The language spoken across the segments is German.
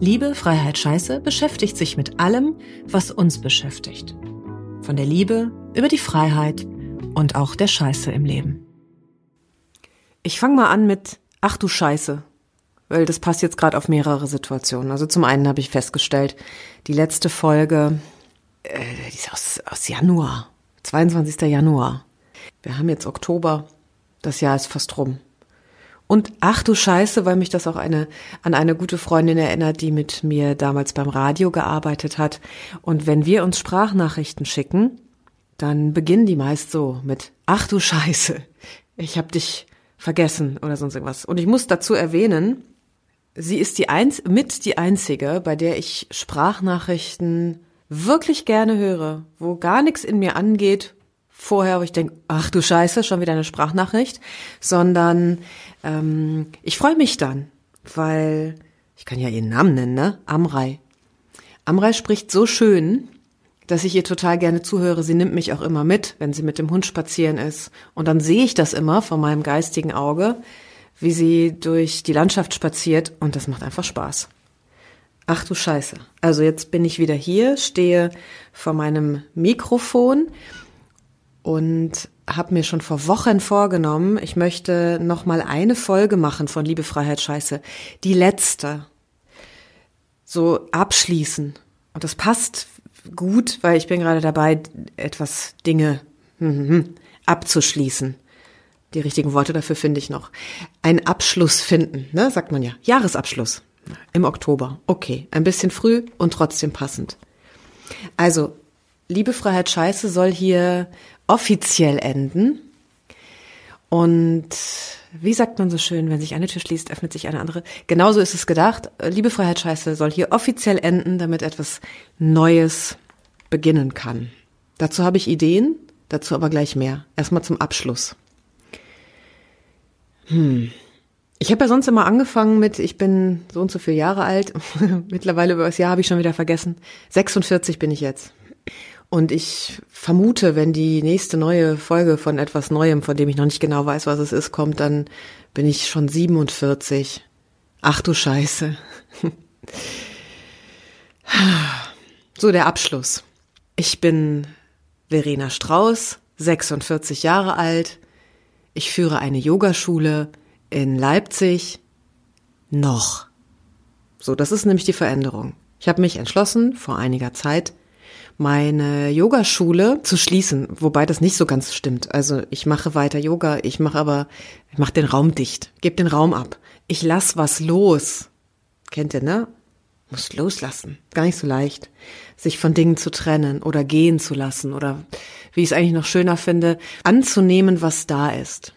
Liebe, Freiheit, Scheiße beschäftigt sich mit allem, was uns beschäftigt. Von der Liebe über die Freiheit und auch der Scheiße im Leben. Ich fange mal an mit Ach du Scheiße, weil das passt jetzt gerade auf mehrere Situationen. Also zum einen habe ich festgestellt, die letzte Folge, äh, die ist aus, aus Januar, 22. Januar. Wir haben jetzt Oktober, das Jahr ist fast rum. Und ach du Scheiße, weil mich das auch eine, an eine gute Freundin erinnert, die mit mir damals beim Radio gearbeitet hat. Und wenn wir uns Sprachnachrichten schicken, dann beginnen die meist so mit ach du Scheiße, ich hab dich vergessen oder sonst irgendwas. Und ich muss dazu erwähnen, sie ist die eins, mit die einzige, bei der ich Sprachnachrichten wirklich gerne höre, wo gar nichts in mir angeht, vorher, wo ich denke, ach du Scheiße, schon wieder eine Sprachnachricht, sondern ähm, ich freue mich dann, weil ich kann ja ihren Namen nennen, ne? Amrei. Amrei spricht so schön, dass ich ihr total gerne zuhöre. Sie nimmt mich auch immer mit, wenn sie mit dem Hund spazieren ist. Und dann sehe ich das immer vor meinem geistigen Auge, wie sie durch die Landschaft spaziert und das macht einfach Spaß. Ach du Scheiße. Also jetzt bin ich wieder hier, stehe vor meinem Mikrofon und habe mir schon vor Wochen vorgenommen, ich möchte noch mal eine Folge machen von Liebe Freiheit Scheiße, die letzte. So abschließen. Und das passt gut, weil ich bin gerade dabei etwas Dinge hm, hm, hm, abzuschließen. Die richtigen Worte dafür finde ich noch. Ein Abschluss finden, ne, sagt man ja. Jahresabschluss im Oktober. Okay, ein bisschen früh und trotzdem passend. Also, Liebe Freiheit Scheiße soll hier offiziell enden. Und wie sagt man so schön, wenn sich eine Tür schließt, öffnet sich eine andere. Genauso ist es gedacht. Liebe Freiheit Scheiße soll hier offiziell enden, damit etwas Neues beginnen kann. Dazu habe ich Ideen, dazu aber gleich mehr. Erstmal zum Abschluss. Hm. Ich habe ja sonst immer angefangen mit, ich bin so und so viele Jahre alt. Mittlerweile über das Jahr habe ich schon wieder vergessen. 46 bin ich jetzt. Und ich vermute, wenn die nächste neue Folge von etwas Neuem, von dem ich noch nicht genau weiß, was es ist, kommt, dann bin ich schon 47. Ach du Scheiße. So der Abschluss. Ich bin Verena Strauß, 46 Jahre alt. Ich führe eine Yogaschule in Leipzig. Noch. So, das ist nämlich die Veränderung. Ich habe mich entschlossen, vor einiger Zeit, meine Yogaschule zu schließen, wobei das nicht so ganz stimmt. Also ich mache weiter Yoga, ich mache aber, ich mache den Raum dicht, gebe den Raum ab. Ich lass was los. Kennt ihr, ne? Muss loslassen. Gar nicht so leicht, sich von Dingen zu trennen oder gehen zu lassen oder, wie ich es eigentlich noch schöner finde, anzunehmen, was da ist.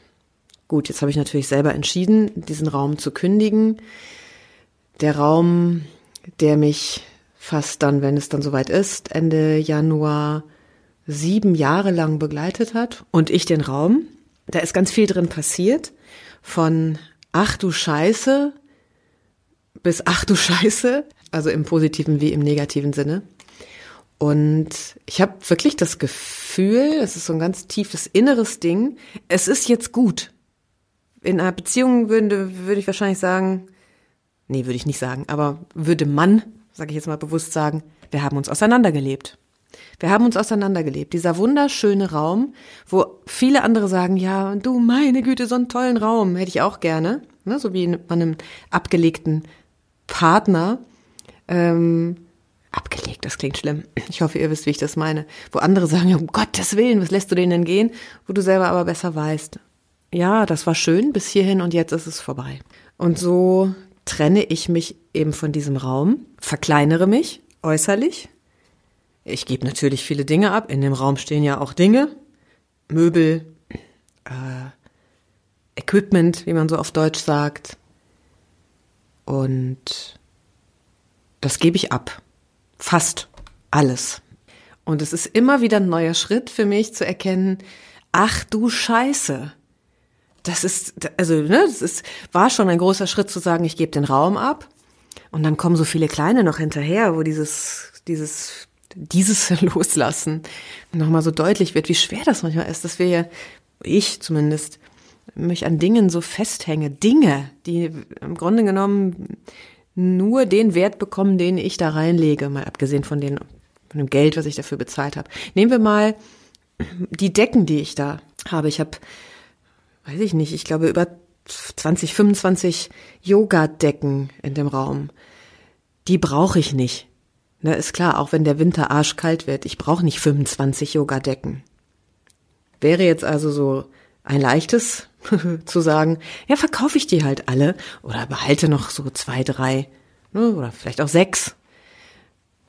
Gut, jetzt habe ich natürlich selber entschieden, diesen Raum zu kündigen. Der Raum, der mich fast dann, wenn es dann soweit ist, Ende Januar sieben Jahre lang begleitet hat und ich den Raum. Da ist ganz viel drin passiert. Von ach du Scheiße bis ach du Scheiße, also im positiven wie im negativen Sinne. Und ich habe wirklich das Gefühl, es ist so ein ganz tiefes inneres Ding, es ist jetzt gut. In einer Beziehung würde, würde ich wahrscheinlich sagen, nee, würde ich nicht sagen, aber würde man sage ich jetzt mal bewusst sagen, wir haben uns auseinandergelebt. Wir haben uns auseinandergelebt. Dieser wunderschöne Raum, wo viele andere sagen, ja, du, meine Güte, so einen tollen Raum hätte ich auch gerne. Ne, so wie in einem abgelegten Partner. Ähm, abgelegt, das klingt schlimm. Ich hoffe, ihr wisst, wie ich das meine. Wo andere sagen, um Gottes Willen, was lässt du denen denn gehen? Wo du selber aber besser weißt. Ja, das war schön bis hierhin und jetzt ist es vorbei. Und so trenne ich mich eben von diesem Raum, verkleinere mich äußerlich. Ich gebe natürlich viele Dinge ab. In dem Raum stehen ja auch Dinge, Möbel, äh, Equipment, wie man so auf Deutsch sagt. Und das gebe ich ab. Fast alles. Und es ist immer wieder ein neuer Schritt für mich zu erkennen, ach du Scheiße. Das ist, also, ne, das ist, war schon ein großer Schritt zu sagen, ich gebe den Raum ab. Und dann kommen so viele kleine noch hinterher, wo dieses, dieses, dieses Loslassen nochmal so deutlich wird, wie schwer das manchmal ist, dass wir ja, ich zumindest, mich an Dingen so festhänge. Dinge, die im Grunde genommen nur den Wert bekommen, den ich da reinlege, mal abgesehen von, den, von dem Geld, was ich dafür bezahlt habe. Nehmen wir mal die Decken, die ich da habe. Ich habe, weiß ich nicht, ich glaube über 20, 25 Yoga-Decken in dem Raum. Die brauche ich nicht. Na, ist klar, auch wenn der Winter arschkalt wird, ich brauche nicht 25 Yoga-Decken. Wäre jetzt also so ein leichtes zu sagen, ja, verkaufe ich die halt alle oder behalte noch so zwei, drei ne, oder vielleicht auch sechs.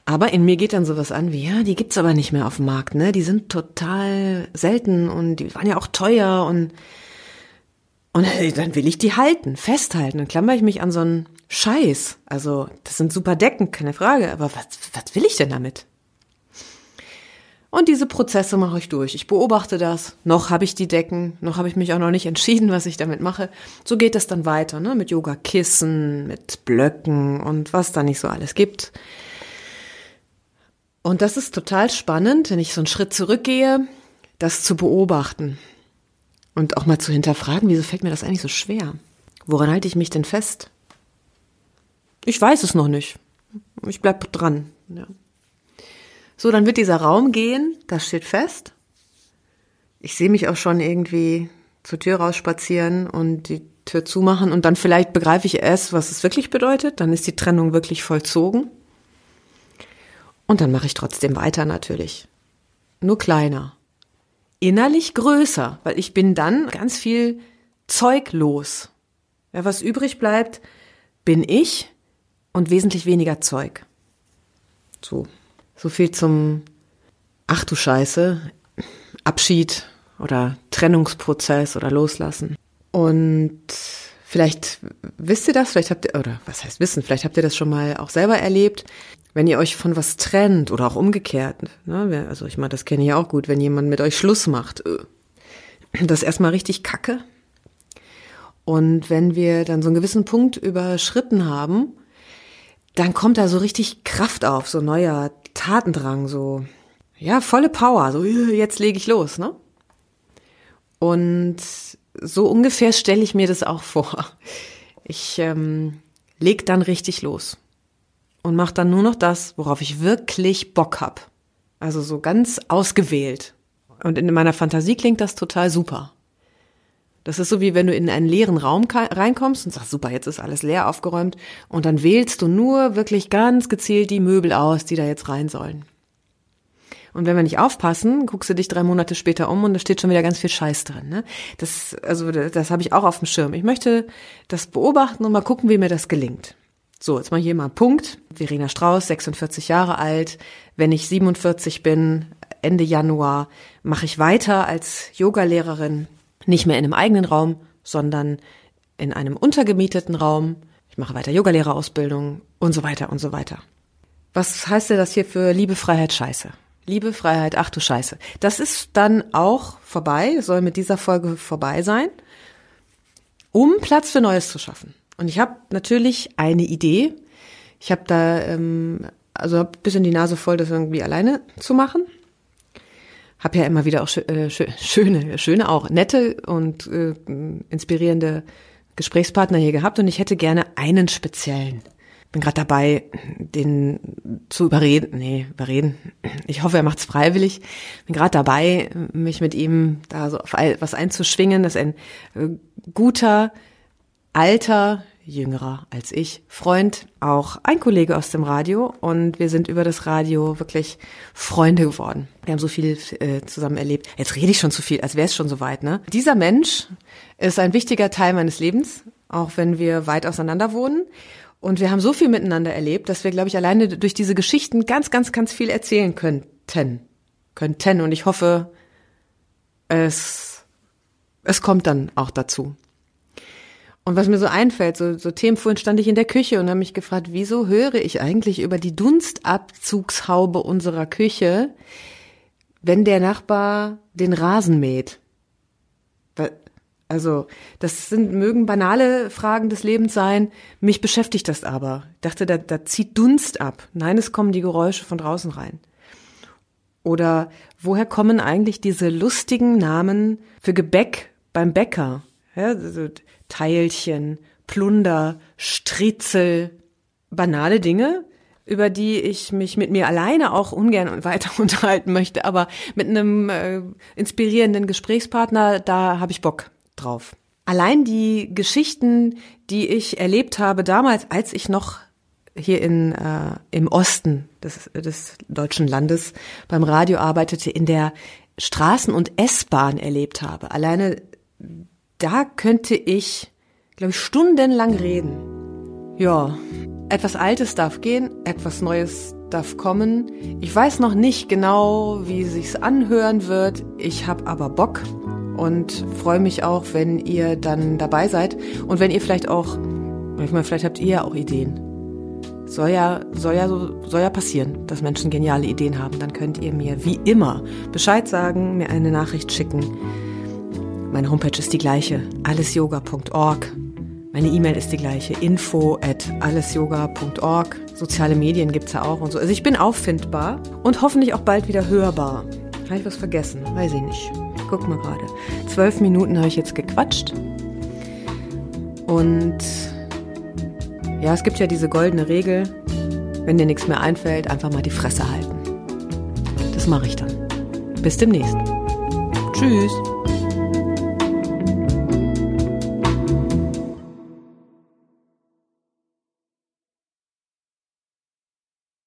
Aber in mir geht dann sowas an wie, ja, die gibt's aber nicht mehr auf dem Markt, ne? Die sind total selten und die waren ja auch teuer und und dann will ich die halten, festhalten. Dann klammer ich mich an so einen Scheiß. Also, das sind super Decken, keine Frage. Aber was, was will ich denn damit? Und diese Prozesse mache ich durch. Ich beobachte das. Noch habe ich die Decken, noch habe ich mich auch noch nicht entschieden, was ich damit mache. So geht es dann weiter, ne? Mit Yoga-Kissen, mit Blöcken und was da nicht so alles gibt. Und das ist total spannend, wenn ich so einen Schritt zurückgehe, das zu beobachten. Und auch mal zu hinterfragen, wieso fällt mir das eigentlich so schwer? Woran halte ich mich denn fest? Ich weiß es noch nicht. Ich bleib dran. Ja. So, dann wird dieser Raum gehen, das steht fest. Ich sehe mich auch schon irgendwie zur Tür rausspazieren und die Tür zumachen und dann vielleicht begreife ich erst, was es wirklich bedeutet. Dann ist die Trennung wirklich vollzogen. Und dann mache ich trotzdem weiter natürlich. Nur kleiner. Innerlich größer, weil ich bin dann ganz viel Zeug los. Ja, was übrig bleibt, bin ich und wesentlich weniger Zeug. So. So viel zum Ach du Scheiße, Abschied oder Trennungsprozess oder Loslassen. Und vielleicht wisst ihr das, vielleicht habt ihr, oder was heißt wissen, vielleicht habt ihr das schon mal auch selber erlebt, wenn ihr euch von was trennt oder auch umgekehrt. Ne? Also ich meine, das kenne ich auch gut, wenn jemand mit euch Schluss macht. Äh, das ist erstmal richtig kacke. Und wenn wir dann so einen gewissen Punkt überschritten haben, dann kommt da so richtig Kraft auf, so neuer Tatendrang, so, ja, volle Power, so, jetzt lege ich los, ne? Und so ungefähr stelle ich mir das auch vor. Ich ähm, leg dann richtig los und mache dann nur noch das, worauf ich wirklich Bock hab. Also so ganz ausgewählt. Und in meiner Fantasie klingt das total super. Das ist so wie wenn du in einen leeren Raum reinkommst und sagst, super, jetzt ist alles leer aufgeräumt und dann wählst du nur wirklich ganz gezielt die Möbel aus, die da jetzt rein sollen. Und wenn wir nicht aufpassen, guckst du dich drei Monate später um und da steht schon wieder ganz viel Scheiß drin. Ne? Das, also das, das habe ich auch auf dem Schirm. Ich möchte das beobachten und mal gucken, wie mir das gelingt. So, jetzt mal hier mal einen Punkt. Verena Strauß, 46 Jahre alt. Wenn ich 47 bin, Ende Januar, mache ich weiter als Yogalehrerin nicht mehr in einem eigenen Raum, sondern in einem untergemieteten Raum. Ich mache weiter Yogalehrerausbildung und so weiter und so weiter. Was heißt denn das hier für Liebe, Freiheit, Scheiße? Liebe, Freiheit, ach du Scheiße. Das ist dann auch vorbei, soll mit dieser Folge vorbei sein, um Platz für Neues zu schaffen. Und ich habe natürlich eine Idee. Ich habe da ähm, also hab bisschen die Nase voll, das irgendwie alleine zu machen habe ja immer wieder auch äh, schöne, schöne auch nette und äh, inspirierende Gesprächspartner hier gehabt und ich hätte gerne einen speziellen. Bin gerade dabei, den zu überreden. Nee, überreden. Ich hoffe, er macht's freiwillig. Bin gerade dabei, mich mit ihm da so auf was einzuschwingen. Das ist ein äh, guter, alter, jüngerer als ich, Freund, auch ein Kollege aus dem Radio und wir sind über das Radio wirklich Freunde geworden. Wir haben so viel äh, zusammen erlebt. Jetzt rede ich schon zu viel, als wäre es schon so weit, ne? Dieser Mensch ist ein wichtiger Teil meines Lebens, auch wenn wir weit auseinander wohnen. Und wir haben so viel miteinander erlebt, dass wir, glaube ich, alleine durch diese Geschichten ganz, ganz, ganz viel erzählen könnten. Könnten. Und ich hoffe, es, es kommt dann auch dazu. Und was mir so einfällt, so, so Themen, vorhin stand ich in der Küche und habe mich gefragt, wieso höre ich eigentlich über die Dunstabzugshaube unserer Küche, wenn der Nachbar den Rasen mäht? Also, das sind, mögen banale Fragen des Lebens sein. Mich beschäftigt das aber. Ich dachte, da, da zieht Dunst ab. Nein, es kommen die Geräusche von draußen rein. Oder woher kommen eigentlich diese lustigen Namen für Gebäck beim Bäcker? Ja, so Teilchen, Plunder, Stritzel, banale Dinge, über die ich mich mit mir alleine auch ungern weiter unterhalten möchte, aber mit einem äh, inspirierenden Gesprächspartner, da habe ich Bock drauf. Allein die Geschichten, die ich erlebt habe damals, als ich noch hier in, äh, im Osten des, des deutschen Landes beim Radio arbeitete, in der Straßen- und S-Bahn erlebt habe. Alleine da könnte ich, glaube ich, stundenlang reden. Ja, etwas Altes darf gehen, etwas Neues darf kommen. Ich weiß noch nicht genau, wie sich's anhören wird. Ich habe aber Bock und freue mich auch, wenn ihr dann dabei seid und wenn ihr vielleicht auch, ich meine, vielleicht habt ihr ja auch Ideen. Soll ja, soll ja, soll ja passieren, dass Menschen geniale Ideen haben. Dann könnt ihr mir wie immer Bescheid sagen, mir eine Nachricht schicken. Meine Homepage ist die gleiche, allesyoga.org. Meine E-Mail ist die gleiche, info at allesyoga.org. Soziale Medien gibt's ja auch und so. Also ich bin auffindbar und hoffentlich auch bald wieder hörbar. Habe ich was vergessen? Weiß ich nicht guck mal gerade. Zwölf Minuten habe ich jetzt gequatscht. Und ja, es gibt ja diese goldene Regel, wenn dir nichts mehr einfällt, einfach mal die Fresse halten. Das mache ich dann. Bis demnächst. Tschüss.